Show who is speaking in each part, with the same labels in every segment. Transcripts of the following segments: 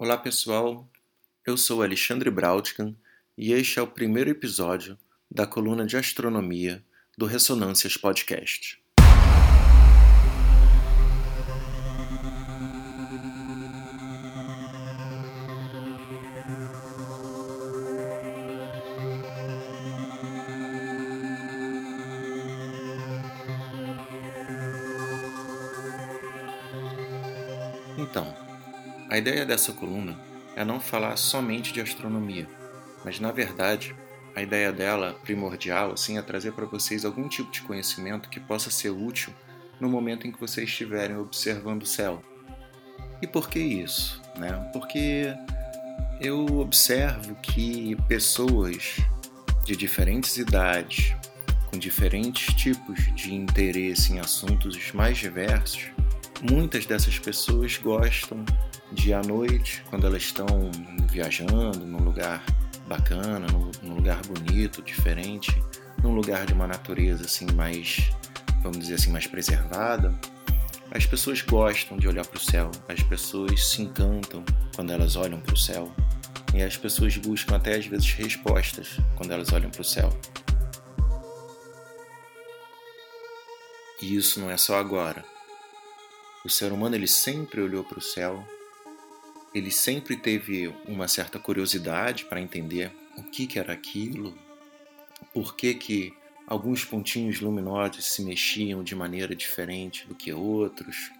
Speaker 1: Olá pessoal, eu sou Alexandre Brautkin e este é o primeiro episódio da coluna de astronomia do Ressonâncias Podcast. Ideia dessa coluna é não falar somente de astronomia, mas na verdade, a ideia dela primordial assim é trazer para vocês algum tipo de conhecimento que possa ser útil no momento em que vocês estiverem observando o céu. E por que isso? Né? Porque eu observo que pessoas de diferentes idades, com diferentes tipos de interesse em assuntos mais diversos, muitas dessas pessoas gostam de à noite, quando elas estão viajando num lugar bacana, num, lugar bonito, diferente, num lugar de uma natureza assim mais, vamos dizer assim, mais preservada, as pessoas gostam de olhar para o céu, as pessoas se encantam quando elas olham para o céu e as pessoas buscam até às vezes respostas quando elas olham para o céu. E isso não é só agora. O ser humano ele sempre olhou para o céu ele sempre teve uma certa curiosidade para entender o que, que era aquilo, por que, que alguns pontinhos luminosos se mexiam de maneira diferente do que outros,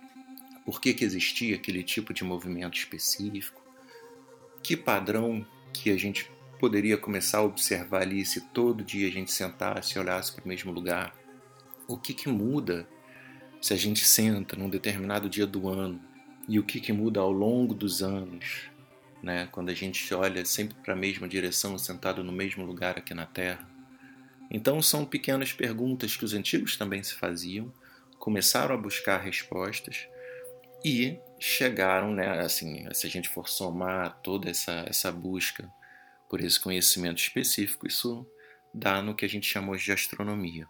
Speaker 1: por que, que existia aquele tipo de movimento específico, que padrão que a gente poderia começar a observar ali se todo dia a gente sentasse e olhasse para o mesmo lugar. O que, que muda se a gente senta num determinado dia do ano e o que, que muda ao longo dos anos, né? quando a gente olha sempre para a mesma direção, sentado no mesmo lugar aqui na Terra. Então, são pequenas perguntas que os antigos também se faziam, começaram a buscar respostas e chegaram, né, assim, se a gente for somar toda essa, essa busca por esse conhecimento específico, isso dá no que a gente chamou de astronomia.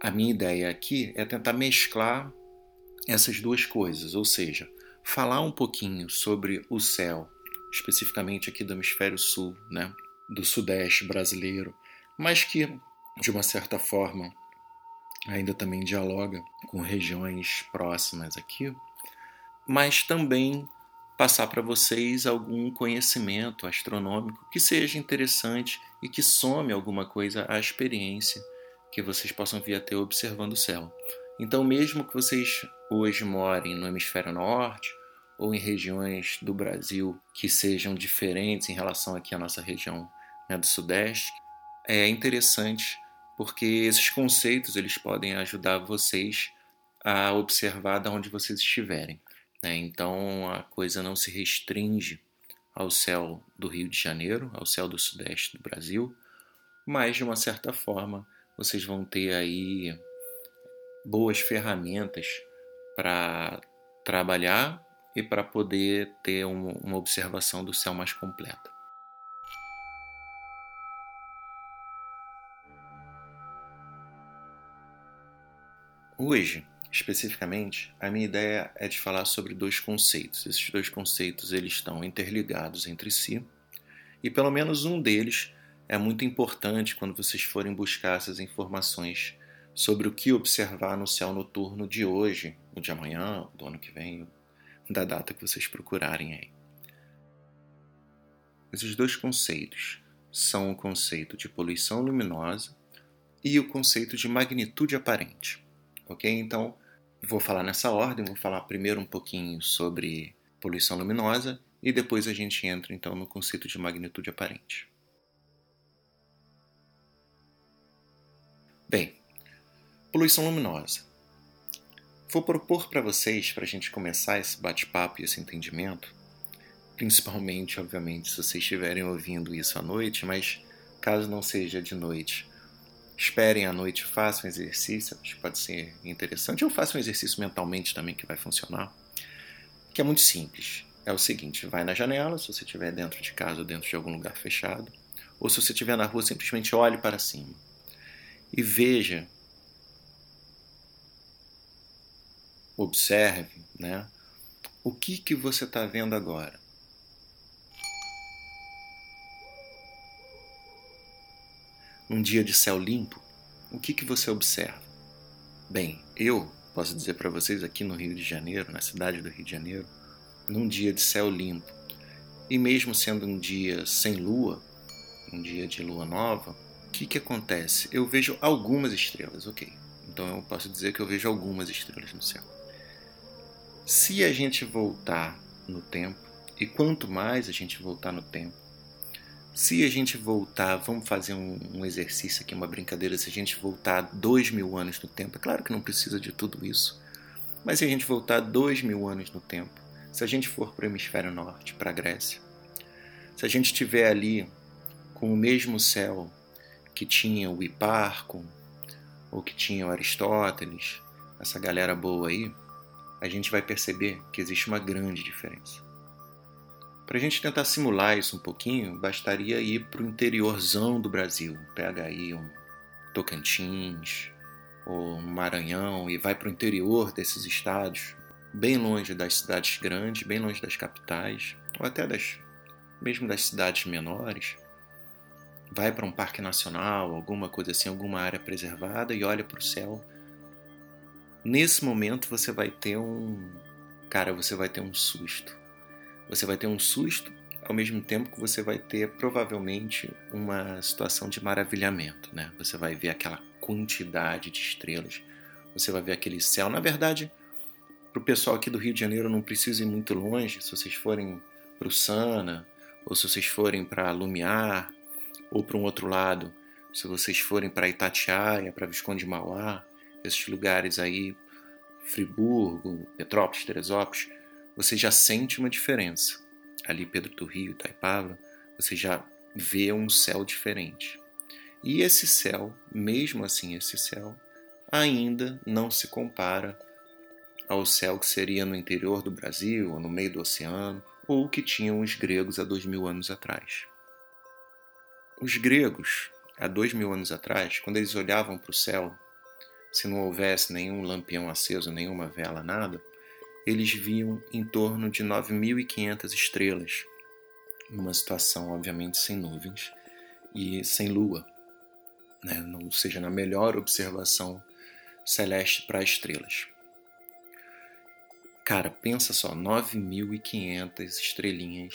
Speaker 1: A minha ideia aqui é tentar mesclar essas duas coisas, ou seja, falar um pouquinho sobre o céu, especificamente aqui do hemisfério sul, né, do sudeste brasileiro, mas que de uma certa forma ainda também dialoga com regiões próximas aqui, mas também passar para vocês algum conhecimento astronômico que seja interessante e que some alguma coisa à experiência que vocês possam vir a ter observando o céu. Então, mesmo que vocês hoje morem no hemisfério norte ou em regiões do Brasil que sejam diferentes em relação aqui à nossa região né, do sudeste, é interessante porque esses conceitos eles podem ajudar vocês a observar de onde vocês estiverem. Né? Então, a coisa não se restringe ao céu do Rio de Janeiro, ao céu do sudeste do Brasil, mas de uma certa forma vocês vão ter aí boas ferramentas para trabalhar e para poder ter uma observação do céu mais completa. Hoje, especificamente, a minha ideia é de falar sobre dois conceitos. Esses dois conceitos eles estão interligados entre si e pelo menos um deles é muito importante quando vocês forem buscar essas informações sobre o que observar no céu noturno de hoje, ou de amanhã, do ano que vem, da data que vocês procurarem aí. Esses dois conceitos são o conceito de poluição luminosa e o conceito de magnitude aparente. Ok? Então, vou falar nessa ordem, vou falar primeiro um pouquinho sobre poluição luminosa e depois a gente entra então no conceito de magnitude aparente. Bem, poluição luminosa. Vou propor para vocês, para a gente começar esse bate-papo e esse entendimento, principalmente, obviamente, se vocês estiverem ouvindo isso à noite, mas caso não seja de noite, esperem à noite, façam exercício, acho que pode ser interessante, ou façam um exercício mentalmente também que vai funcionar, que é muito simples. É o seguinte, vai na janela, se você estiver dentro de casa ou dentro de algum lugar fechado, ou se você estiver na rua, simplesmente olhe para cima e veja observe, né? O que que você está vendo agora? Num dia de céu limpo, o que que você observa? Bem, eu posso dizer para vocês aqui no Rio de Janeiro, na cidade do Rio de Janeiro, num dia de céu limpo, e mesmo sendo um dia sem lua, um dia de lua nova, o que, que acontece? Eu vejo algumas estrelas, ok. Então eu posso dizer que eu vejo algumas estrelas no céu. Se a gente voltar no tempo, e quanto mais a gente voltar no tempo, se a gente voltar, vamos fazer um, um, exercício aqui, uma brincadeira, se a gente voltar dois mil anos no tempo, é claro que não precisa de tudo isso, mas se a gente voltar dois mil anos no tempo, se a gente for para o hemisfério norte, para a Grécia, se a gente estiver ali com o mesmo céu que tinha o Hiparco, ou que tinha o Aristóteles, essa galera boa aí, a gente vai perceber que existe uma grande diferença. Para a gente tentar simular isso um pouquinho, bastaria ir para o interiorzão do Brasil. Pega aí um Tocantins ou um Maranhão e vai para o interior desses estados, bem longe das cidades grandes, bem longe das capitais, ou até das mesmo das cidades menores, vai para um parque nacional, alguma coisa assim, alguma área preservada e olha para o céu. Nesse momento você vai ter um. Cara, você vai ter um susto. Você vai ter um susto ao mesmo tempo que você vai ter provavelmente uma situação de maravilhamento, né? Você vai ver aquela quantidade de estrelas, você vai ver aquele céu. Na verdade, para o pessoal aqui do Rio de Janeiro não precisa ir muito longe. Se vocês forem para o Sana, ou se vocês forem para Lumiar, ou para um outro lado, se vocês forem para Itatiaia, para Visconde de Mauá, esses lugares aí, Friburgo, Petrópolis, Teresópolis, você já sente uma diferença. Ali Pedro do Rio, Itaipava, você já vê um céu diferente. E esse céu, mesmo assim, esse céu ainda não se compara ao céu que seria no interior do Brasil, ou no meio do oceano, ou que tinham os gregos há dois mil anos atrás. Os gregos, há dois mil anos atrás, quando eles olhavam para o céu, se não houvesse nenhum lampião aceso, nenhuma vela, nada, eles viam em torno de 9.500 estrelas, numa situação, obviamente, sem nuvens e sem lua, né? ou seja, na melhor observação celeste para estrelas. Cara, pensa só, 9.500 estrelinhas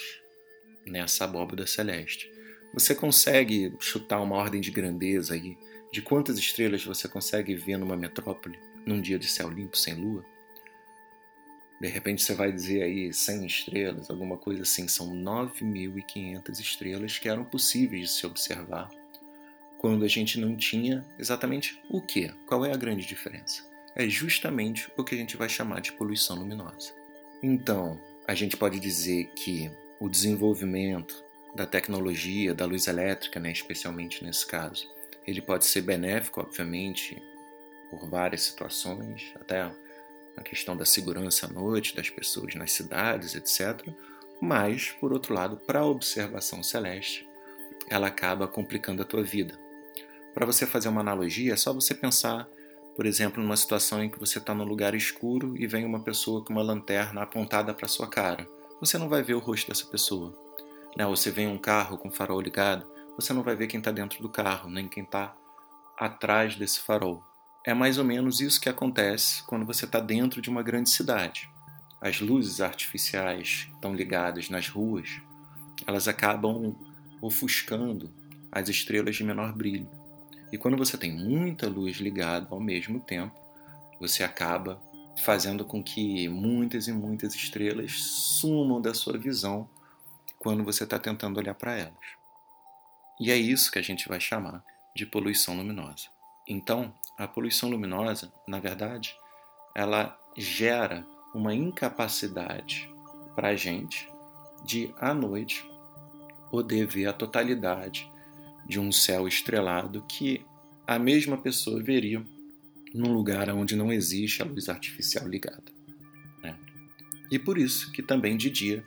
Speaker 1: nessa abóbada celeste. Você consegue chutar uma ordem de grandeza aí de quantas estrelas você consegue ver numa metrópole num dia de céu limpo sem lua? De repente você vai dizer aí 100 estrelas, alguma coisa assim. São 9.500 estrelas que eram possíveis de se observar quando a gente não tinha exatamente o que? Qual é a grande diferença? É justamente o que a gente vai chamar de poluição luminosa. Então, a gente pode dizer que o desenvolvimento da tecnologia, da luz elétrica, né, especialmente nesse caso. Ele pode ser benéfico, obviamente, por várias situações, até a questão da segurança à noite das pessoas nas cidades, etc. Mas, por outro lado, para a observação celeste, ela acaba complicando a tua vida. Para você fazer uma analogia, é só você pensar, por exemplo, numa situação em que você está num lugar escuro e vem uma pessoa com uma lanterna apontada para sua cara. Você não vai ver o rosto dessa pessoa né, você vê um carro com farol ligado, você não vai ver quem está dentro do carro, nem quem está atrás desse farol. É mais ou menos isso que acontece quando você está dentro de uma grande cidade. As luzes artificiais estão ligadas nas ruas, elas acabam ofuscando as estrelas de menor brilho. E quando você tem muita luz ligada ao mesmo tempo, você acaba fazendo com que muitas e muitas estrelas sumam da sua visão quando você está tentando olhar para elas. E é isso que a gente vai chamar de poluição luminosa. Então, a poluição luminosa, na verdade, ela gera uma incapacidade para a gente de, à noite, poder ver a totalidade de um céu estrelado que a mesma pessoa veria num lugar onde não existe a luz artificial ligada. Né? E por isso que também de dia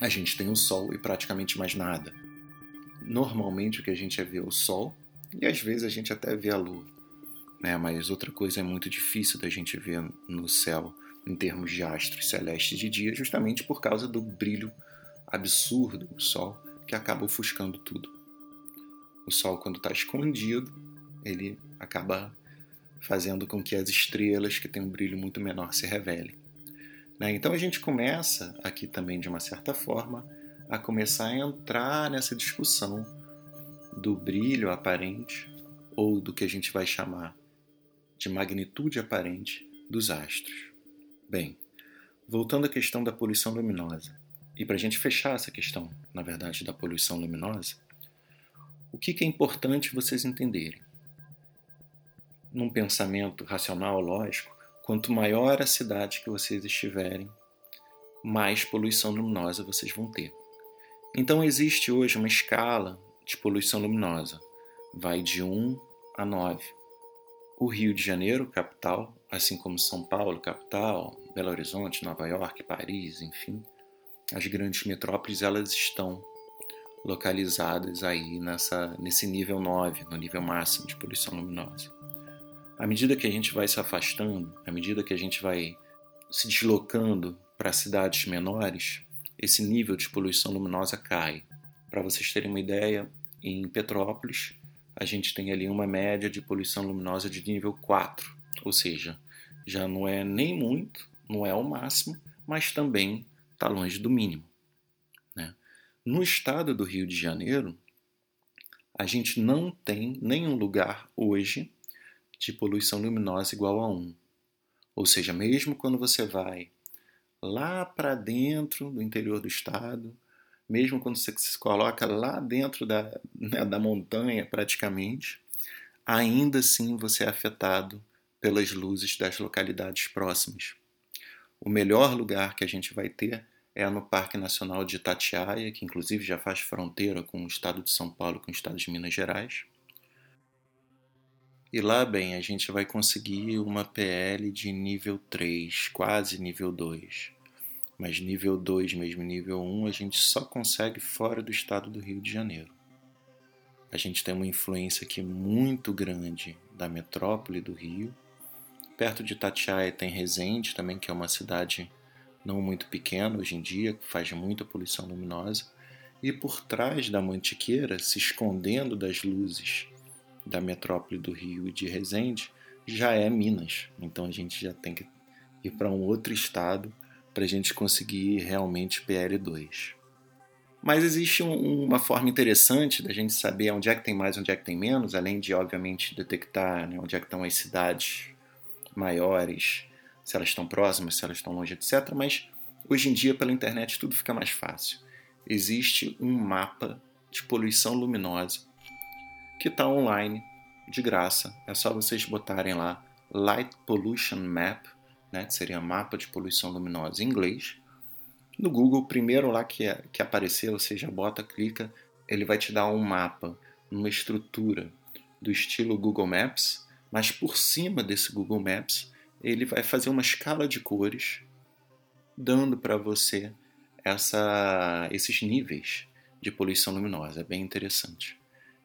Speaker 1: a gente tem o Sol e praticamente mais nada. Normalmente o que a gente é ver é o Sol e às vezes a gente até vê a Lua, né? mas outra coisa é muito difícil da gente ver no céu em termos de astros celestes de dia, justamente por causa do brilho absurdo do Sol que acaba ofuscando tudo. O Sol, quando está escondido, ele acaba fazendo com que as estrelas que têm um brilho muito menor se revelem. Né? Então a gente começa aqui também, de uma certa forma, a começar a entrar nessa discussão do brilho aparente ou do que a gente vai chamar de magnitude aparente dos astros. Bem, voltando à questão da poluição luminosa, e para a gente fechar essa questão, na verdade, da poluição luminosa, o que, que é importante vocês entenderem? num pensamento racional, lógico, quanto maior a cidade que vocês estiverem, mais poluição luminosa vocês vão ter. Então existe hoje uma escala de poluição luminosa, vai de 1 a 9. O Rio de Janeiro, capital, assim como São Paulo, capital, Belo Horizonte, Nova York, Paris, enfim, as grandes metrópoles elas estão localizadas aí nessa, nesse nível 9, no nível máximo de poluição luminosa à medida que a gente vai se afastando, à medida que a gente vai se deslocando para cidades menores, esse nível de poluição luminosa cai. Para vocês terem uma ideia, em Petrópolis, a gente tem ali uma média de poluição luminosa de nível 4, ou seja, já não é nem muito, não é o máximo, mas também está longe do mínimo. Né? No estado do Rio de Janeiro, a gente não tem nenhum lugar hoje de poluição luminosa igual a 1. Ou seja, mesmo quando você vai lá para dentro do interior do estado, mesmo quando você se coloca lá dentro da, né, da montanha praticamente, ainda assim você é afetado pelas luzes das localidades próximas. O melhor lugar que a gente vai ter é no Parque Nacional de Itatiaia, que inclusive já faz fronteira com o estado de São Paulo, com o estado de Minas Gerais. E lá, bem, a gente vai conseguir uma PL de nível 3, quase nível 2. Mas nível 2, mesmo nível 1, a gente só consegue fora do estado do Rio de Janeiro. A gente tem uma influência aqui muito grande da metrópole do Rio. Perto de Itatiaia tem Resende também, que é uma cidade não muito pequena hoje em dia, que faz muita poluição luminosa. E por trás da Mantiqueira, se escondendo das luzes da metrópole do Rio de Resende já é Minas. Então a gente já tem que ir para um outro estado para a gente conseguir realmente PL2. Mas existe um, uma forma interessante da gente saber onde é que tem mais, onde é que tem menos, além de, obviamente, detectar né, onde é que estão as cidades maiores, se elas estão próximas, se elas estão longe, etc. Mas hoje em dia, pela internet, tudo fica mais fácil. Existe um mapa de poluição luminosa que está online de graça. É só vocês botarem lá Light Pollution Map, né, que seria mapa de poluição luminosa em inglês. No Google, primeiro lá que, é, que aparecer, você já bota, clica, ele vai te dar um mapa, uma estrutura do estilo Google Maps, mas por cima desse Google Maps, ele vai fazer uma escala de cores, dando para você essa, esses níveis de poluição luminosa. É bem interessante.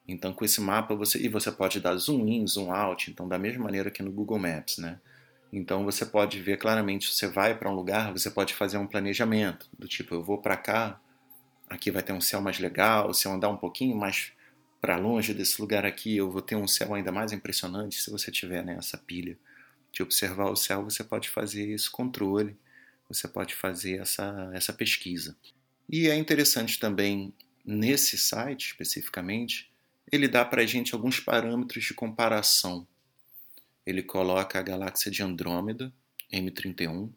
Speaker 1: Então, com esse mapa, você e você pode dar zoom in, zoom out, então da mesma maneira que no Google Maps, né? Então você pode ver claramente, você vai para um lugar, você pode fazer um planejamento do tipo, eu vou para cá, aqui vai ter um céu mais legal, se eu andar um pouquinho mais para longe desse lugar aqui, eu vou ter um céu ainda mais impressionante se você tiver né, essa pilha de observar o céu, você pode fazer esse controle, você pode fazer essa, essa pesquisa. E é interessante também, nesse site especificamente, ele dá para a gente alguns parâmetros de comparação. Ele coloca a galáxia de Andrômeda, M31,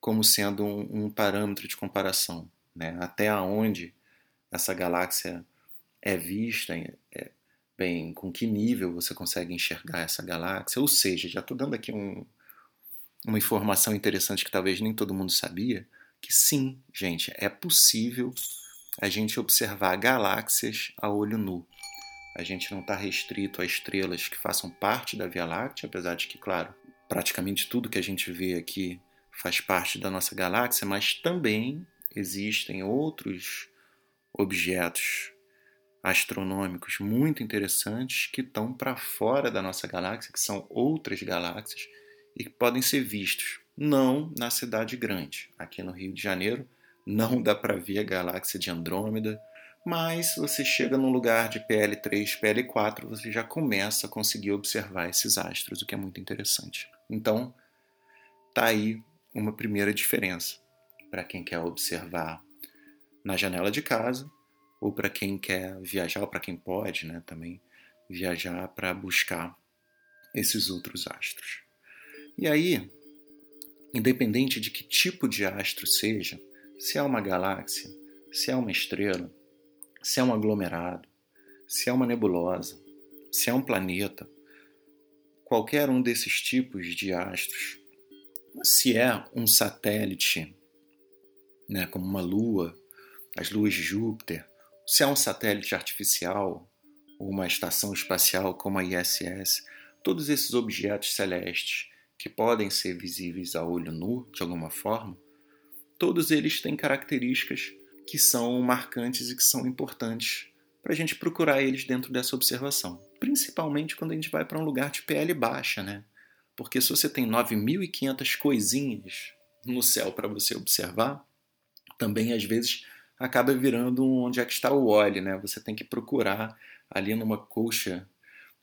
Speaker 1: como sendo um, um parâmetro de comparação. Né? Até onde essa galáxia é vista, é, bem, com que nível você consegue enxergar essa galáxia. Ou seja, já estou dando aqui um, uma informação interessante que talvez nem todo mundo sabia, que sim, gente, é possível a gente observar galáxias a olho nu. A gente não está restrito a estrelas que façam parte da Via Láctea, apesar de que, claro, praticamente tudo que a gente vê aqui faz parte da nossa galáxia, mas também existem outros objetos astronômicos muito interessantes que estão para fora da nossa galáxia, que são outras galáxias e que podem ser vistos. Não na cidade grande. Aqui no Rio de Janeiro não dá para ver a galáxia de Andrômeda, mas você chega num lugar de PL3, PL4, você já começa a conseguir observar esses astros, o que é muito interessante. Então, tá aí uma primeira diferença para quem quer observar na janela de casa ou para quem quer viajar, ou para quem pode, né, também viajar para buscar esses outros astros. E aí, independente de que tipo de astro seja, se é uma galáxia, se é uma estrela, se é um aglomerado, se é uma nebulosa, se é um planeta, qualquer um desses tipos de astros, se é um satélite, né, como uma lua, as luas de Júpiter, se é um satélite artificial ou uma estação espacial como a ISS, todos esses objetos celestes que podem ser visíveis a olho nu de alguma forma, todos eles têm características que são marcantes e que são importantes para a gente procurar eles dentro dessa observação. Principalmente quando a gente vai para um lugar de PL baixa, né? Porque se você tem 9.500 coisinhas no céu para você observar, também às vezes acaba virando onde é que está o óleo, né? Você tem que procurar ali numa colcha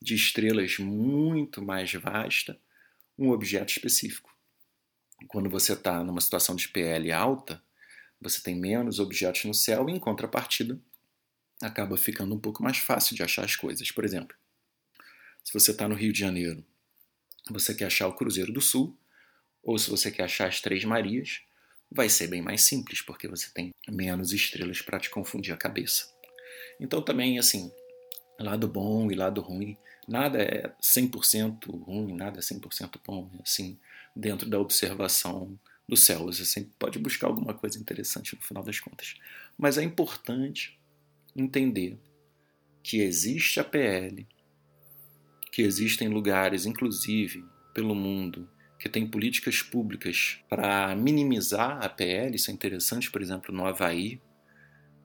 Speaker 1: de estrelas muito mais vasta um objeto específico. Quando você está numa situação de PL alta, você tem menos objetos no céu e, em contrapartida, acaba ficando um pouco mais fácil de achar as coisas. Por exemplo, se você está no Rio de Janeiro, você quer achar o Cruzeiro do Sul, ou se você quer achar as Três Marias, vai ser bem mais simples, porque você tem menos estrelas para te confundir a cabeça. Então também, assim, lado bom e lado ruim, nada é 100% ruim, nada é 100% bom, assim, dentro da observação do céu. Você sempre pode buscar alguma coisa interessante no final das contas. Mas é importante entender que existe a PL, que existem lugares, inclusive pelo mundo, que tem políticas públicas para minimizar a PL, isso é interessante, por exemplo, no Havaí,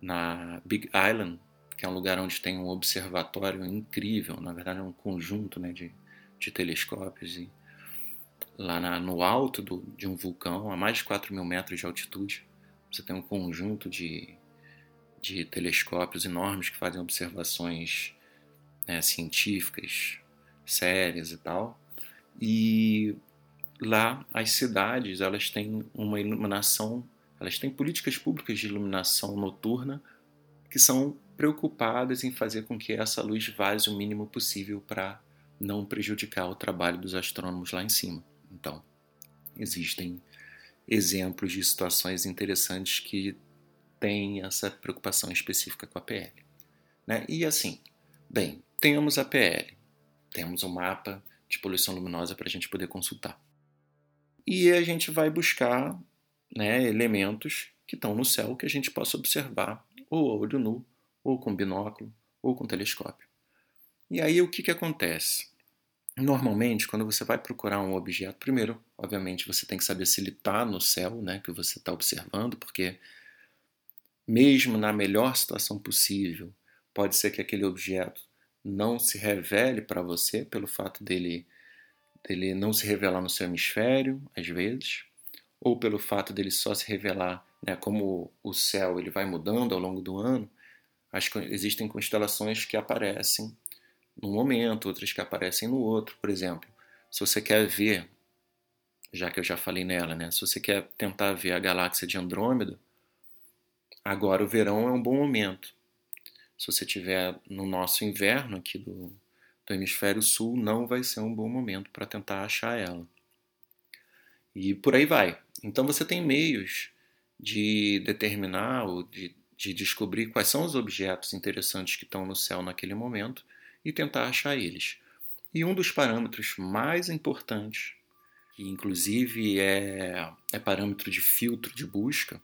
Speaker 1: na Big Island, que é um lugar onde tem um observatório incrível, na verdade é um conjunto né, de, de telescópios, e lá na, no alto do, de um vulcão, a mais de 4 mil metros de altitude, você tem um conjunto de, de telescópios enormes que fazem observações né, científicas, sérias e tal, e lá as cidades elas têm uma iluminação, elas têm políticas públicas de iluminação noturna que são preocupadas em fazer com que essa luz vaze o mínimo possível para não prejudicar o trabalho dos astrônomos lá em cima. Então, existem exemplos de situações interessantes que têm essa preocupação específica com a PL. Né? E assim, bem, temos a PL, temos um mapa de poluição luminosa para a gente poder consultar e a gente vai buscar né, elementos que estão no céu que a gente possa observar ou a olho nu, ou com binóculo, ou com telescópio. E aí o que, que acontece? Normalmente, quando você vai procurar um objeto, primeiro, obviamente, você tem que saber se ele está no céu, né, que você está observando, porque mesmo na melhor situação possível, pode ser que aquele objeto não se revele para você pelo fato dele dele não se revelar no seu hemisfério, às vezes, ou pelo fato dele só se revelar, né, como o céu ele vai mudando ao longo do ano, as, existem constelações que aparecem num momento, outras que aparecem no outro. Por exemplo, se você quer ver, já que eu já falei nela, né, se você quer tentar ver a galáxia de Andrômeda, agora o verão é um bom momento. Se você tiver no nosso inverno aqui do, do hemisfério sul, não vai ser um bom momento para tentar achar ela. E por aí vai. Então você tem meios de determinar ou de, de descobrir quais são os objetos interessantes que estão no céu naquele momento e tentar achar eles. E um dos parâmetros mais importantes, que inclusive é, é parâmetro de filtro de busca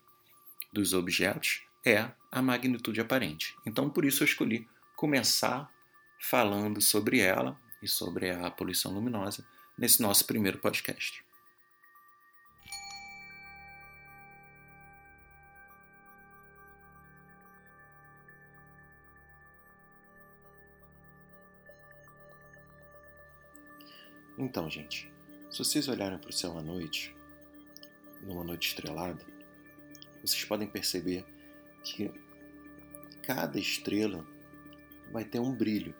Speaker 1: dos objetos, é a magnitude aparente. Então por isso eu escolhi começar falando sobre ela e sobre a poluição luminosa nesse nosso primeiro podcast. Então, gente, se vocês olharem para o céu à noite, numa noite estrelada, vocês podem perceber que cada estrela vai ter um brilho.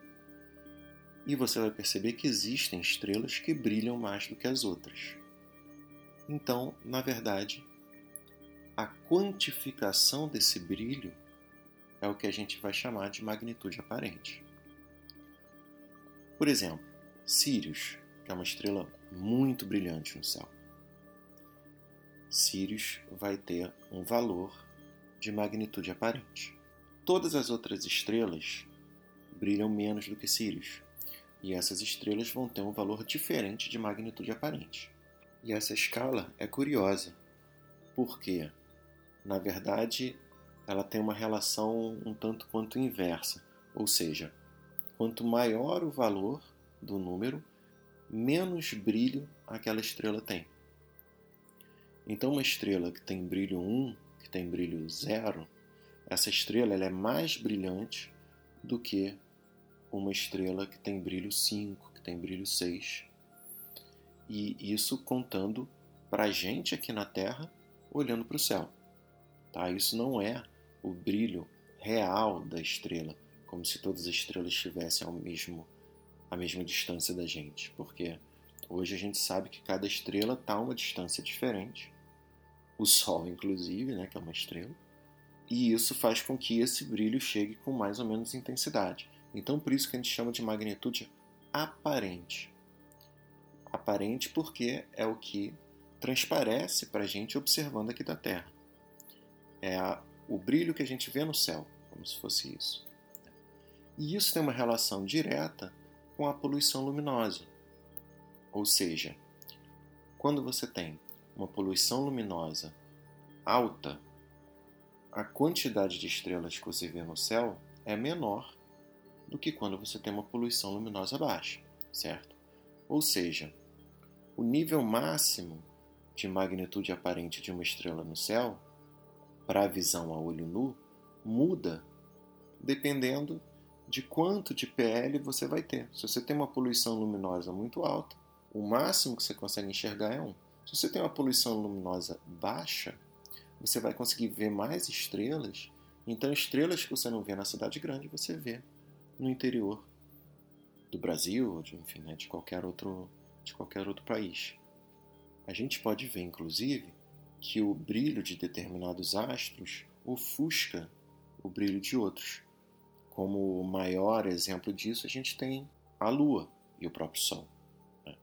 Speaker 1: E você vai perceber que existem estrelas que brilham mais do que as outras. Então, na verdade, a quantificação desse brilho é o que a gente vai chamar de magnitude aparente. Por exemplo, Sirius, é uma estrela muito brilhante no céu. Sirius vai ter um valor de magnitude aparente. Todas as outras estrelas brilham menos do que Sirius, e essas estrelas vão ter um valor diferente de magnitude aparente. E essa escala é curiosa, porque, na verdade, ela tem uma relação um tanto quanto inversa, ou seja, quanto maior o valor do número, menos brilho aquela estrela tem. Então, uma estrela que tem brilho 1, que tem brilho 0, essa estrela ela é mais brilhante do que uma estrela que tem brilho 5, que tem brilho 6. E isso contando para a gente aqui na Terra, olhando para o céu. Tá? Isso não é o brilho real da estrela, como se todas as estrelas estivessem ao mesmo, à mesma distância da gente, porque hoje a gente sabe que cada estrela está a uma distância diferente, o Sol inclusive, né, que é uma estrela, e isso faz com que esse brilho chegue com mais ou menos intensidade. Então, por isso que a gente chama de magnitude aparente. Aparente porque é o que transparece para a gente observando aqui da Terra. É a o brilho que a gente vê no céu, como se fosse isso. E isso tem uma relação direta com a poluição luminosa. Ou seja, quando você tem uma poluição luminosa alta, a quantidade de estrelas que você vê no céu é menor do que quando você tem uma poluição luminosa baixa, certo? Ou seja, o nível máximo de magnitude aparente de uma estrela no céu para a visão a olho nu muda dependendo de quanto de PL você vai ter. Se você tem uma poluição luminosa muito alta, o máximo que você consegue enxergar é 1. Se você tem uma poluição luminosa baixa, você vai conseguir ver mais estrelas. Então, estrelas que você não vê na cidade grande, você vê no interior do Brasil, de, enfim, né, de qualquer outro de qualquer outro país. A gente pode ver, inclusive, que o brilho de determinados astros ofusca o brilho de outros. Como maior exemplo disso, a gente tem a Lua e o próprio Sol. Né?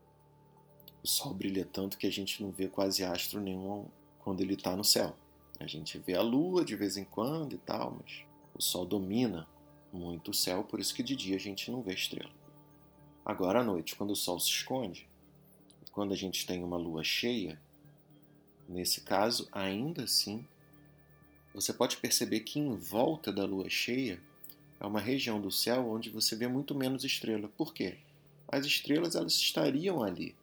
Speaker 1: O Sol brilha tanto que a gente não vê quase astro nenhum quando ele está no céu. A gente vê a Lua de vez em quando e tal, mas o Sol domina muito o céu, por isso que de dia a gente não vê estrela. Agora à noite, quando o Sol se esconde, quando a gente tem uma lua cheia, Nesse caso, ainda assim, você pode perceber que em volta da lua cheia é uma região do céu onde você vê muito menos estrela. Por quê? As estrelas elas estariam ali.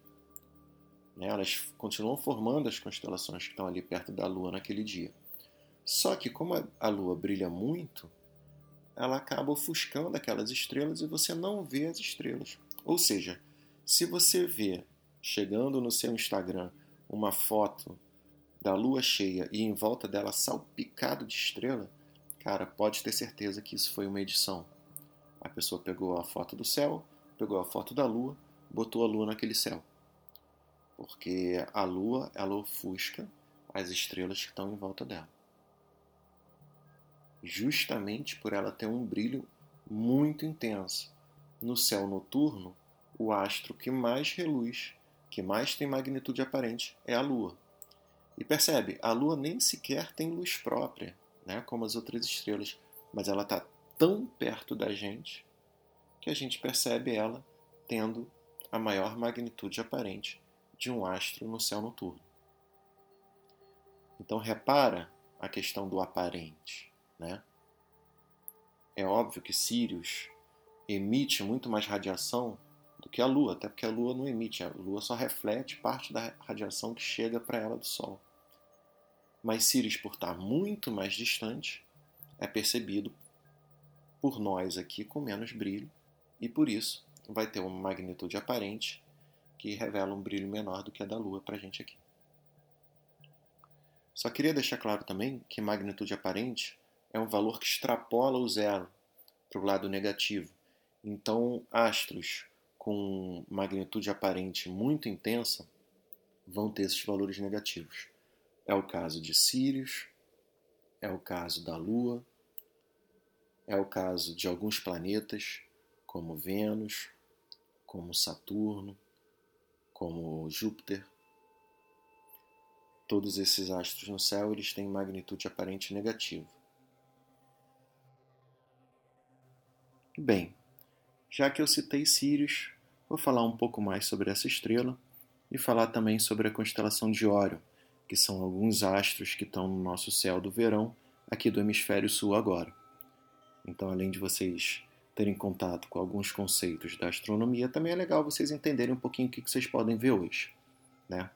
Speaker 1: Né? Elas continuam formando as constelações que estão ali perto da lua naquele dia. Só que, como a lua brilha muito, ela acaba ofuscando aquelas estrelas e você não vê as estrelas. Ou seja, se você vê chegando no seu Instagram uma foto da lua cheia e em volta dela salpicado de estrela, cara, pode ter certeza que isso foi uma edição. A pessoa pegou a foto do céu, pegou a foto da lua, botou a lua naquele céu. Porque a lua, ela ofusca as estrelas que estão em volta dela. Justamente por ela ter um brilho muito intenso. No céu noturno, o astro que mais reluz, que mais tem magnitude aparente, é a lua. E percebe, a Lua nem sequer tem luz própria, né, como as outras estrelas, mas ela está tão perto da gente que a gente percebe ela tendo a maior magnitude aparente de um astro no céu noturno. Então repara a questão do aparente, né? É óbvio que Sirius emite muito mais radiação do que a Lua, até porque a Lua não emite, a Lua só reflete parte da radiação que chega para ela do Sol. Mas Sirius, por estar muito mais distante, é percebido por nós aqui com menos brilho e por isso vai ter uma magnitude aparente que revela um brilho menor do que a da Lua para a gente aqui. Só queria deixar claro também que magnitude aparente é um valor que extrapola o zero para o lado negativo. Então, astros com magnitude aparente muito intensa vão ter esses valores negativos. É o caso de Sirius, é o caso da Lua, é o caso de alguns planetas, como Vênus, como Saturno, como Júpiter. Todos esses astros no céu eles têm magnitude aparente negativa. Bem, já que eu citei Sirius, vou falar um pouco mais sobre essa estrela e falar também sobre a constelação de Órion, que são alguns astros que estão no nosso céu do verão, aqui do hemisfério sul agora. Então, além de vocês terem contato com alguns conceitos da astronomia, também é legal vocês entenderem um pouquinho o que vocês podem ver hoje. Né?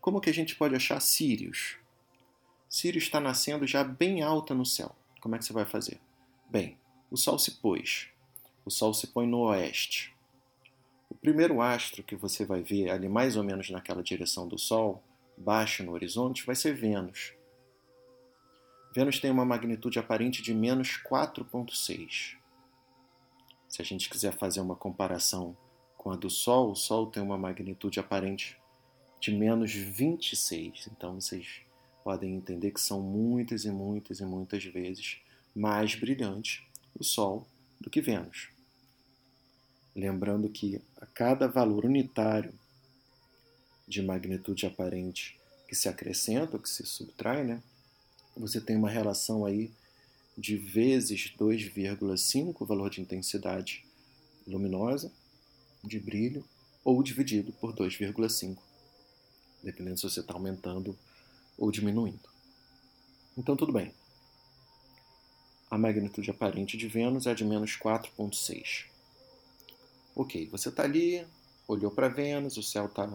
Speaker 1: Como que a gente pode achar Sirius? Sirius está nascendo já bem alta no céu. Como é que você vai fazer? Bem, o Sol se pôs o Sol se põe no oeste. O primeiro astro que você vai ver ali mais ou menos naquela direção do Sol, baixo no horizonte, vai ser Vênus. Vênus tem uma magnitude aparente de menos 4,6. Se a gente quiser fazer uma comparação com a do Sol, o Sol tem uma magnitude aparente de menos 26. Então vocês podem entender que são muitas e muitas e muitas vezes mais brilhante o Sol do que Vênus. Lembrando que a cada valor unitário de magnitude aparente que se acrescenta, que se subtrai, né, você tem uma relação aí de vezes 2,5 o valor de intensidade luminosa, de brilho, ou dividido por 2,5, dependendo se você está aumentando ou diminuindo. Então, tudo bem a magnitude aparente de Vênus é de menos 4,6. Ok, você está ali, olhou para Vênus, o céu está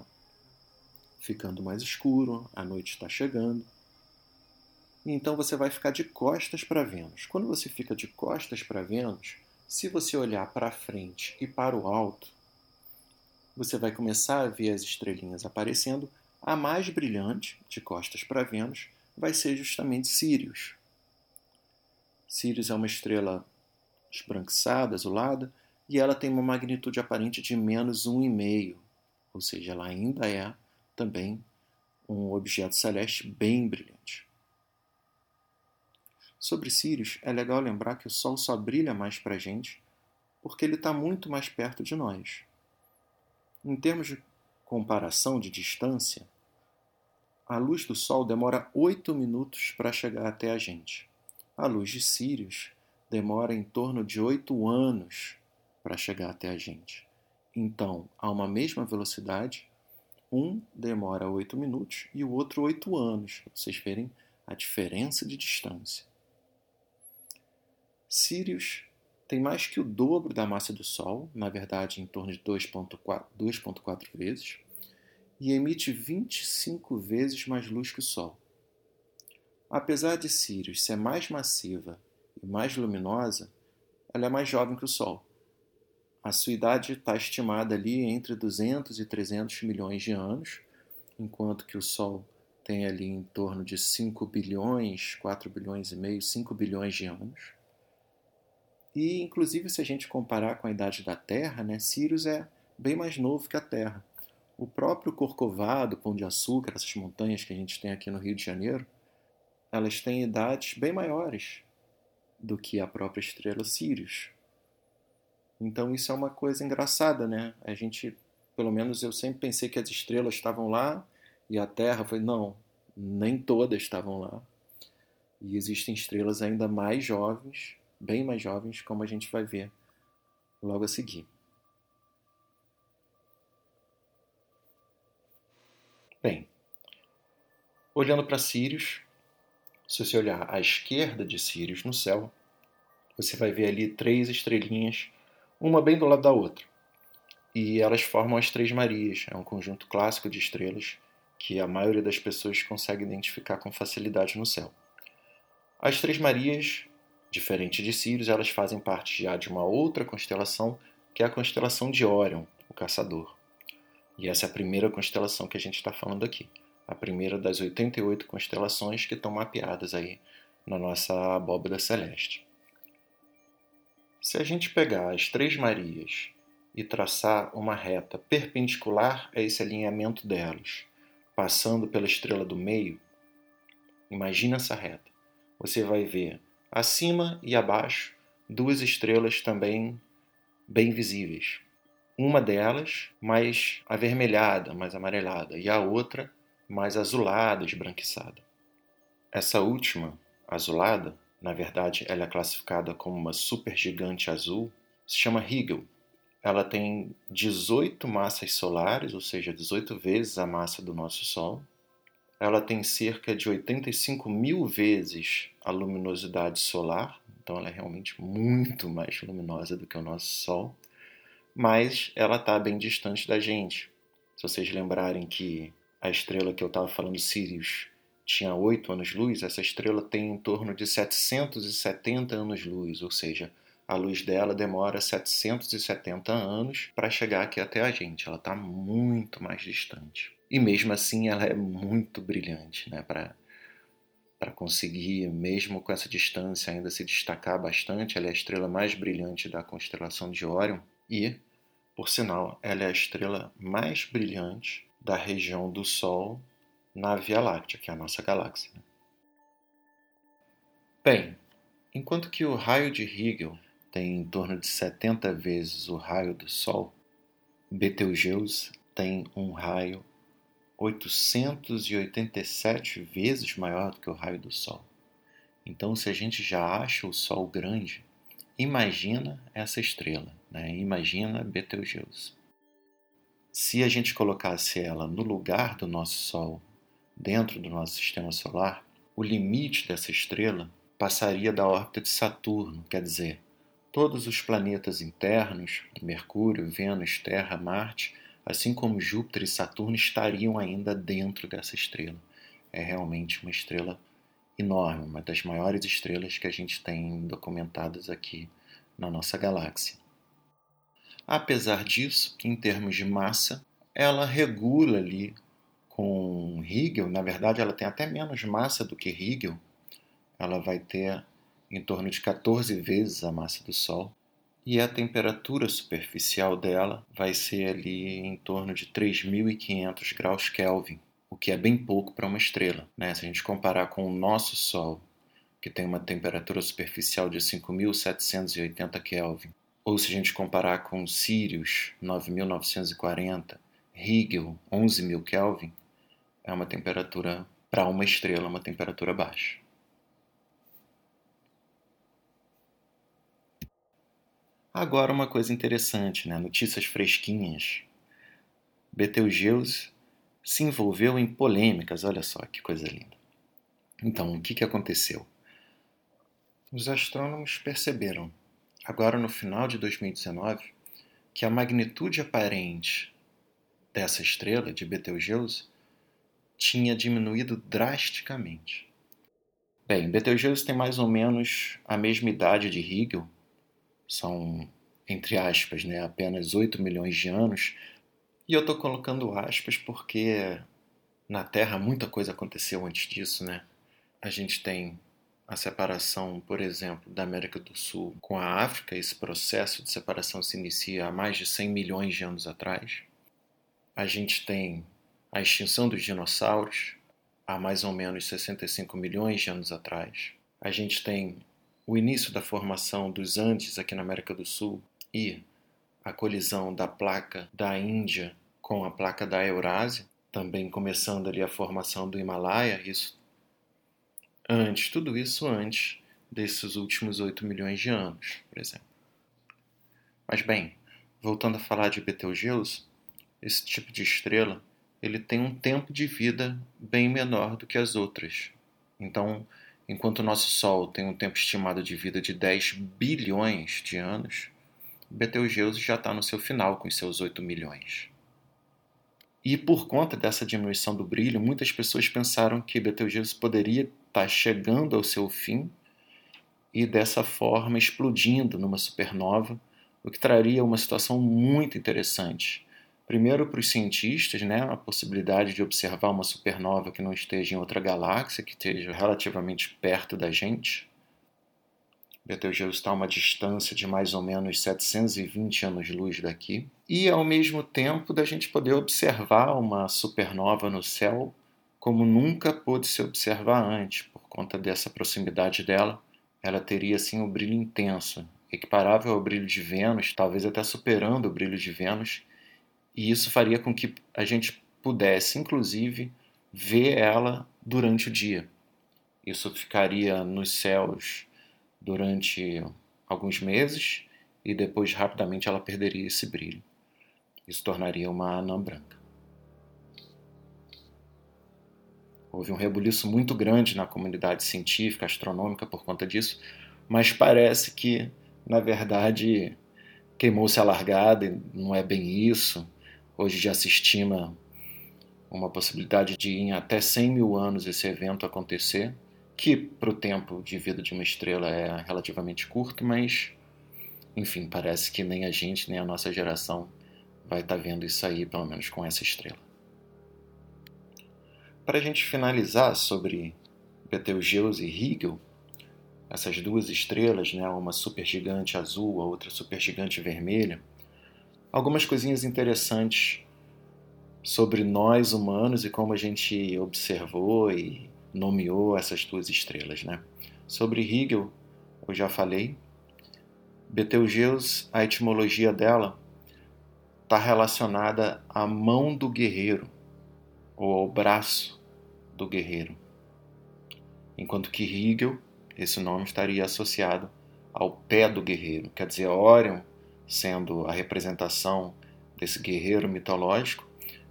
Speaker 1: ficando mais escuro, a noite está chegando. Então você vai ficar de costas para Vênus. Quando você fica de costas para Vênus, se você olhar para frente e para o alto, você vai começar a ver as estrelinhas aparecendo. A mais brilhante, de costas para Vênus, vai ser justamente Sirius, Sirius é uma estrela esbranquiçada, azulada, e ela tem uma magnitude aparente de menos 1,5, ou seja, ela ainda é também um objeto celeste bem brilhante. Sobre Sirius, é legal lembrar que o Sol só brilha mais para a gente porque ele está muito mais perto de nós. Em termos de comparação de distância, a luz do Sol demora 8 minutos para chegar até a gente. A luz de Sirius demora em torno de oito anos para chegar até a gente. Então, a uma mesma velocidade, um demora oito minutos e o outro oito anos. Para vocês verem a diferença de distância. Sirius tem mais que o dobro da massa do Sol, na verdade, em torno de 2,4 vezes, e emite 25 vezes mais luz que o Sol. Apesar de Sirius ser mais massiva e mais luminosa, ela é mais jovem que o Sol. A sua idade está estimada ali entre 200 e 300 milhões de anos, enquanto que o Sol tem ali em torno de 5 bilhões, 4 bilhões e meio, 5 bilhões de anos. E, inclusive, se a gente comparar com a idade da Terra, né, Sirius é bem mais novo que a Terra. O próprio Corcovado, Pão de Açúcar, essas montanhas que a gente tem aqui no Rio de Janeiro, elas têm idades bem maiores do que a própria estrela Sirius. Então isso é uma coisa engraçada, né? A gente, pelo menos eu sempre pensei que as estrelas estavam lá e a Terra foi não, nem todas estavam lá. E existem estrelas ainda mais jovens, bem mais jovens, como a gente vai ver logo a seguir. Bem, olhando para Sirius, se você olhar à esquerda de Sirius no céu, você vai ver ali três estrelinhas, uma bem do lado da outra. E elas formam as Três Marias. É um conjunto clássico de estrelas que a maioria das pessoas consegue identificar com facilidade no céu. As Três Marias, diferente de Sirius, elas fazem parte já de uma outra constelação, que é a constelação de Órion, o Caçador. E essa é a primeira constelação que a gente está falando aqui. a primeira das 88 constelações que estão mapeadas aí na nossa abóbada celeste. Se a gente pegar as Três Marias e traçar uma reta perpendicular a esse alinhamento delas, passando pela estrela do meio, imagina essa reta. Você vai ver acima e abaixo duas estrelas também bem visíveis. Uma delas mais avermelhada, mais amarelada, e a outra mais azulada, esbranquiçada. Essa última, azulada, na verdade, ela é classificada como uma supergigante azul, se chama Higgle. Ela tem 18 massas solares, ou seja, 18 vezes a massa do nosso Sol. Ela tem cerca de 85 mil vezes a luminosidade solar, então ela é realmente muito mais luminosa do que o nosso Sol, mas ela está bem distante da gente. Se vocês lembrarem que a estrela que eu estava falando, Sirius, tinha 8 anos-luz, essa estrela tem em torno de 770 anos-luz, ou seja, a luz dela demora 770 anos para chegar aqui até a gente. Ela está muito mais distante. E mesmo assim, ela é muito brilhante, né? Para para conseguir, mesmo com essa distância, ainda se destacar bastante. Ela é a estrela mais brilhante da constelação de Órion e, por sinal, ela é a estrela mais brilhante da região do Sol na Via Láctea, que é a nossa galáxia. Bem, enquanto que o raio de Higgle tem em torno de 70 vezes o raio do Sol, Betelgeuse tem um raio 887 vezes maior do que o raio do Sol. Então, se a gente já acha o Sol grande, imagina essa estrela, né? imagina Betelgeuse. Se a gente colocasse ela no lugar do nosso Sol, dentro do nosso sistema solar, o limite dessa estrela passaria da órbita de Saturno, quer dizer, todos os planetas internos, Mercúrio, Vênus, Terra, Marte, assim como Júpiter e Saturno, estariam ainda dentro dessa estrela. É realmente uma estrela enorme, uma das maiores estrelas que a gente tem documentadas aqui na nossa galáxia. Apesar disso, em termos de massa, ela regula ali com Higgle, na verdade ela tem até menos massa do que Higgle, ela vai ter em torno de 14 vezes a massa do Sol, e a temperatura superficial dela vai ser ali em torno de 3.500 graus Kelvin, o que é bem pouco para uma estrela. Né? Se a gente comparar com o nosso Sol, que tem uma temperatura superficial de 5.780 Kelvin, ou se a gente comparar com Sirius, 9.940, Higgle, 11.000 Kelvin, é uma temperatura, para uma estrela, uma temperatura baixa. Agora uma coisa interessante, né? notícias fresquinhas. Betelgeuse se envolveu em polêmicas, olha só que coisa linda. Então, o que, que aconteceu? Os astrônomos perceberam, agora no final de 2019, que a magnitude aparente dessa estrela, de Betelgeuse, tinha diminuído drasticamente. Bem, Betelgeuse tem mais ou menos a mesma idade de Higgle, são, entre aspas, né, apenas 8 milhões de anos. E eu estou colocando aspas porque na Terra muita coisa aconteceu antes disso, né? A gente tem a separação, por exemplo, da América do Sul com a África. Esse processo de separação se inicia há mais de 100 milhões de anos atrás. A gente tem a extinção dos dinossauros há mais ou menos 65 milhões de anos atrás. A gente tem o início da formação dos Andes aqui na América do Sul e a colisão da placa da Índia com a placa da Eurásia, também começando ali a formação do Himalaia, isso antes, tudo isso antes desses últimos 8 milhões de anos, por exemplo. Mas bem, voltando a falar de Betelgeuse, esse tipo de estrela, ele tem um tempo de vida bem menor do que as outras. Então, Enquanto o nosso Sol tem um tempo estimado de vida de 10 bilhões de anos, Betelgeuse já está no seu final com seus 8 milhões. E por conta dessa diminuição do brilho, muitas pessoas pensaram que Betelgeuse poderia estar tá chegando ao seu fim e dessa forma explodindo numa supernova, o que traria uma situação muito interessante Primeiro, para os cientistas, né, a possibilidade de observar uma supernova que não esteja em outra galáxia, que esteja relativamente perto da gente. Betelgeuse está a uma distância de mais ou menos 720 anos-luz daqui. E, ao mesmo tempo, da gente poder observar uma supernova no céu como nunca pôde se observar antes, por conta dessa proximidade dela. Ela teria, assim, um brilho intenso, equiparável ao brilho de Vênus, talvez até superando o brilho de Vênus, e isso faria com que a gente pudesse, inclusive, ver ela durante o dia. Isso ficaria nos céus durante alguns meses e depois rapidamente ela perderia esse brilho. Isso tornaria uma anã branca. Houve um rebuliço muito grande na comunidade científica, astronômica por conta disso, mas parece que, na verdade, queimou-se a largada e não é bem isso. Hoje já se estima uma possibilidade de em até 100 mil anos esse evento acontecer, que para o tempo de vida de uma estrela é relativamente curto, mas enfim, parece que nem a gente, nem a nossa geração vai estar tá vendo isso aí, pelo menos com essa estrela. Para a gente finalizar sobre Betelgeuse e Rigel, essas duas estrelas, né, uma supergigante azul, a outra supergigante vermelha, algumas coisinhas interessantes sobre nós humanos e como a gente observou e nomeou essas duas estrelas, né? Sobre Hegel, eu já falei. Betelgeuse, a etimologia dela está relacionada à mão do guerreiro ou ao braço do guerreiro, enquanto que Hegel, esse nome estaria associado ao pé do guerreiro, quer dizer, Orion sendo a representação desse guerreiro mitológico,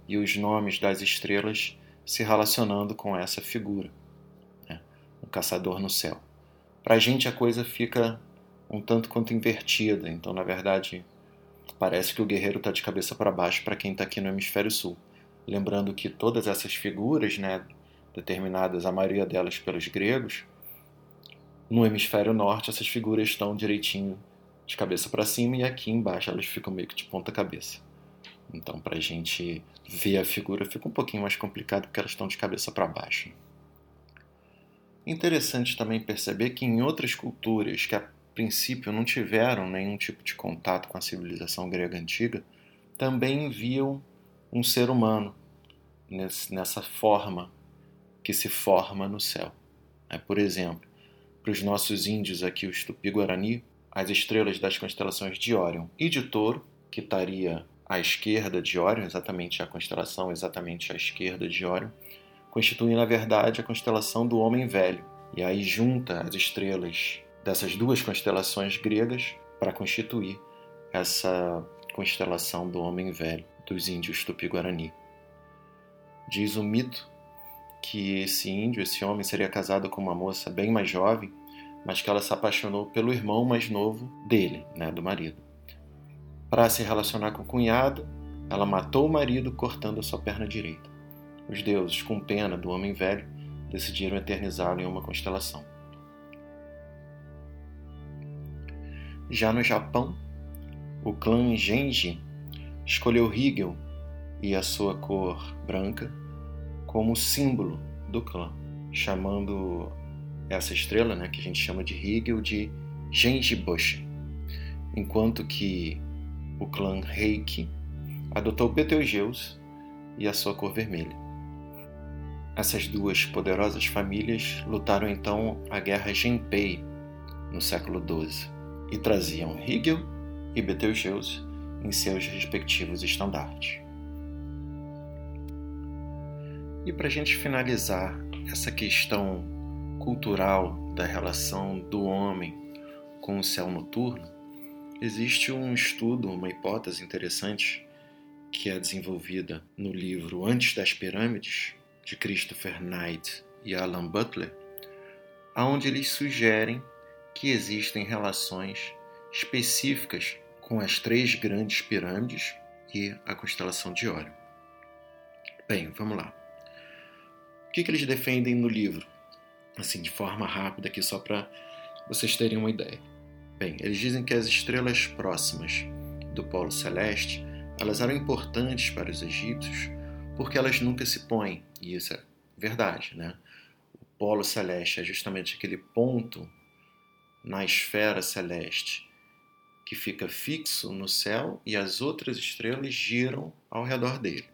Speaker 1: e os nomes das estrelas se relacionando com essa figura, né? um caçador no céu. Para a gente a coisa fica um tanto quanto invertida, então na verdade parece que o guerreiro está de cabeça para baixo para quem está aqui no hemisfério sul. Lembrando que todas essas figuras, né, determinadas a maioria delas pelos gregos, no hemisfério norte essas figuras estão direitinho de cabeça para cima e aqui embaixo elas ficam meio que de ponta cabeça. Então, para a gente ver a figura fica um pouquinho mais complicado porque elas estão de cabeça para baixo. Interessante também perceber que em outras culturas que a princípio não tiveram nenhum tipo de contato com a civilização grega antiga, também viam um ser humano nessa forma que se forma no céu. É, por exemplo, para os nossos índios aqui, os Tupi-Guarani, as estrelas das constelações de Órion e de Touro, que estaria à esquerda de Órion, exatamente a constelação exatamente à esquerda de Órion, constituem na verdade a constelação do Homem Velho. E aí junta as estrelas dessas duas constelações gregas para constituir essa constelação do Homem Velho dos índios Tupi-Guarani. Diz o mito que esse índio, esse homem, seria casado com uma moça bem mais jovem mas que ela se apaixonou pelo irmão mais novo dele, né, do marido. Para se relacionar com o cunhado, ela matou o marido cortando a sua perna direita. Os deuses, com pena do homem velho, decidiram eternizá-lo em uma constelação. Já no Japão, o clã Genji escolheu Higel e a sua cor branca como símbolo do clã, chamando essa estrela, né, que a gente chama de Hegel, de Genjibushi, enquanto que o clã Reiki adotou Betelgeuse e a sua cor vermelha. Essas duas poderosas famílias lutaram então a Guerra Genpei no século XII e traziam Hegel e Betelgeuse em seus respectivos estandartes. E para a gente finalizar essa questão cultural da relação do homem com o céu noturno, existe um estudo, uma hipótese interessante que é desenvolvida no livro Antes das Pirâmides, de Christopher Knight e Alan Butler, onde eles sugerem que existem relações específicas com as três grandes pirâmides e a constelação de Órion. Bem, vamos lá. O que, que eles defendem no livro? Assim, de forma rápida aqui, só para vocês terem uma ideia. Bem, eles dizem que as estrelas próximas do Polo Celeste elas eram importantes para os egípcios porque elas nunca se põem, e isso é verdade, né? O polo celeste é justamente aquele ponto na esfera celeste que fica fixo no céu e as outras estrelas giram ao redor dele.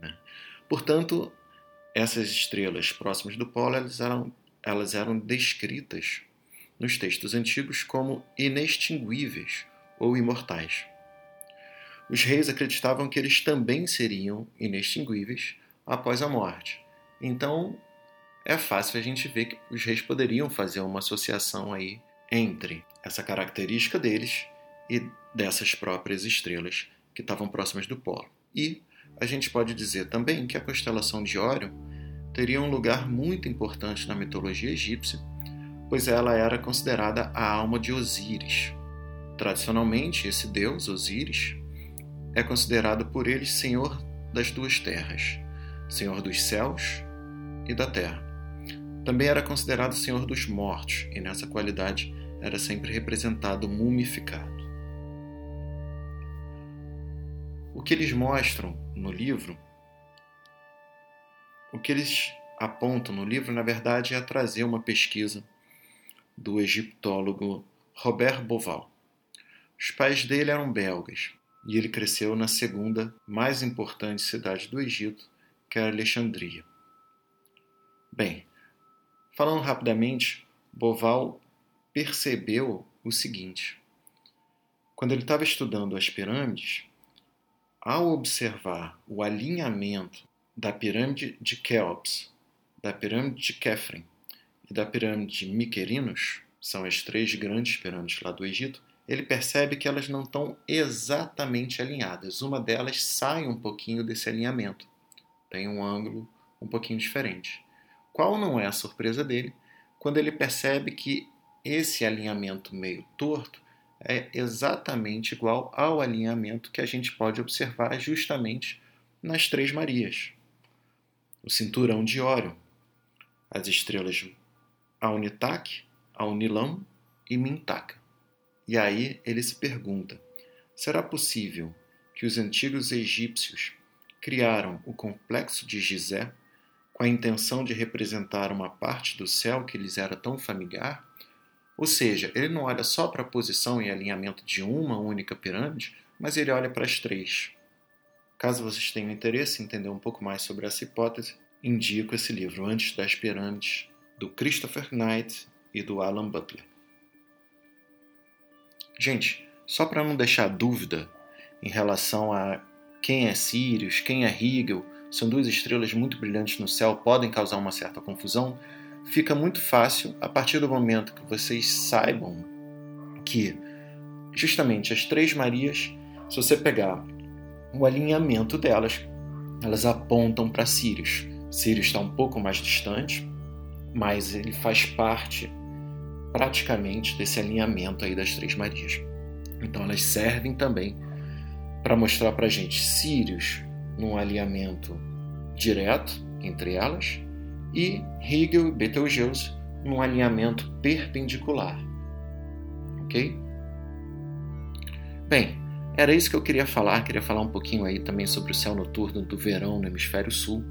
Speaker 1: Né? Portanto, essas estrelas próximas do polo elas eram, elas eram descritas nos textos antigos como inextinguíveis ou imortais. Os reis acreditavam que eles também seriam inextinguíveis após a morte. Então, é fácil a gente ver que os reis poderiam fazer uma associação aí entre essa característica deles e dessas próprias estrelas que estavam próximas do polo. E a gente pode dizer também que a constelação de Órion teria um lugar muito importante na mitologia egípcia, pois ela era considerada a alma de Osíris. Tradicionalmente, esse deus, Osíris, é considerado por eles senhor das duas terras, senhor dos céus e da terra. Também era considerado senhor dos mortos e nessa qualidade era sempre representado mumificado. O que eles mostram no livro, o que eles apontam no livro, na verdade, é trazer uma pesquisa do egiptólogo Robert Boval. Os pais dele eram belgas e ele cresceu na segunda mais importante cidade do Egito, que era Alexandria. Bem, falando rapidamente, Boval percebeu o seguinte: quando ele estava estudando as pirâmides, ao observar o alinhamento da pirâmide de Keops, da pirâmide de Kefren e da pirâmide de Miquerinos, são as três grandes pirâmides lá do Egito, ele percebe que elas não estão exatamente alinhadas. Uma delas sai um pouquinho desse alinhamento, tem um ângulo um pouquinho diferente. Qual não é a surpresa dele quando ele percebe que esse alinhamento meio torto é exatamente igual ao alinhamento que a gente pode observar justamente nas Três Marias. O cinturão de Órion, as estrelas Aunitak, Aunilam e Mintaka. E aí ele se pergunta: será possível que os antigos egípcios criaram o complexo de Gizé com a intenção de representar uma parte do céu que lhes era tão familiar? Ou seja, ele não olha só para a posição e alinhamento de uma única pirâmide, mas ele olha para as três. Caso vocês tenham interesse em entender um pouco mais sobre essa hipótese, indico esse livro Antes das Pirâmides, do Christopher Knight e do Alan Butler. Gente, só para não deixar dúvida em relação a quem é Sirius, quem é Rigel, são duas estrelas muito brilhantes no céu, podem causar uma certa confusão fica muito fácil a partir do momento que vocês saibam que justamente as três Marias, se você pegar o alinhamento delas, elas apontam para Sirius. Sirius está um pouco mais distante, mas ele faz parte praticamente desse alinhamento aí das três Marias. Então elas servem também para mostrar para gente Sirius num alinhamento direto entre elas e Hegel e Betelgeuse num alinhamento perpendicular. Ok? Bem, era isso que eu queria falar. Queria falar um pouquinho aí também sobre o céu noturno do verão no hemisfério sul.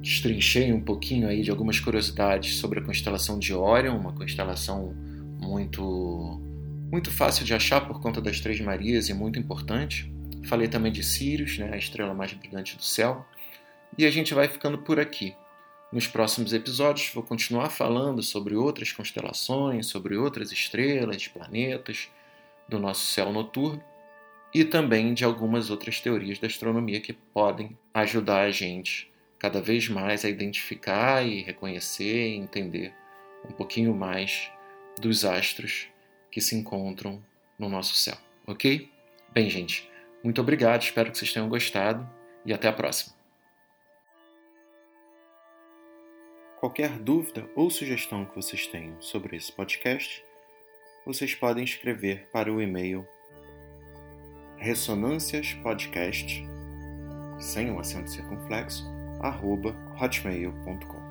Speaker 1: Destrinchei um pouquinho aí de algumas curiosidades sobre a constelação de Órion, uma constelação muito muito fácil de achar por conta das Três Marias e muito importante. Falei também de Sirius, né, a estrela mais brilhante do céu. E a gente vai ficando por aqui. Nos próximos episódios, vou continuar falando sobre outras constelações, sobre outras estrelas, planetas do nosso céu noturno e também de algumas outras teorias da astronomia que podem ajudar a gente cada vez mais a identificar e reconhecer e entender um pouquinho mais dos astros que se encontram no nosso céu, ok? Bem, gente, muito obrigado, espero que vocês tenham gostado e até a próxima. Qualquer dúvida ou sugestão que vocês tenham sobre esse podcast, vocês podem escrever para o e-mail ressonânciaspodcast, sem o acento circunflexo, arroba hotmail.com.